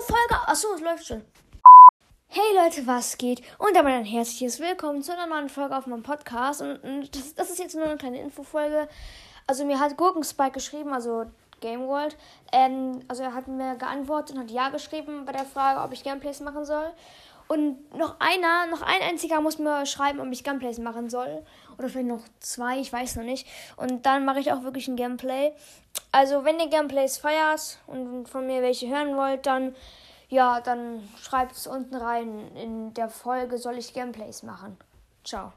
Folge. Achso, es läuft schon. Hey Leute, was geht? Und damit ein herzliches Willkommen zu einer neuen Folge auf meinem Podcast. Und, und das, das, ist jetzt nur eine kleine Infofolge. Also mir hat Gurkenspike geschrieben, also Game World. Ähm, also er hat mir geantwortet und hat Ja geschrieben bei der Frage, ob ich Gameplays machen soll. Und noch einer, noch ein einziger muss mir schreiben, ob ich Gameplays machen soll. Oder vielleicht noch zwei, ich weiß noch nicht. Und dann mache ich auch wirklich ein Gameplay. Also, wenn ihr Gameplays feiert und von mir welche hören wollt, dann, ja, dann schreibt es unten rein. In der Folge soll ich Gameplays machen. Ciao.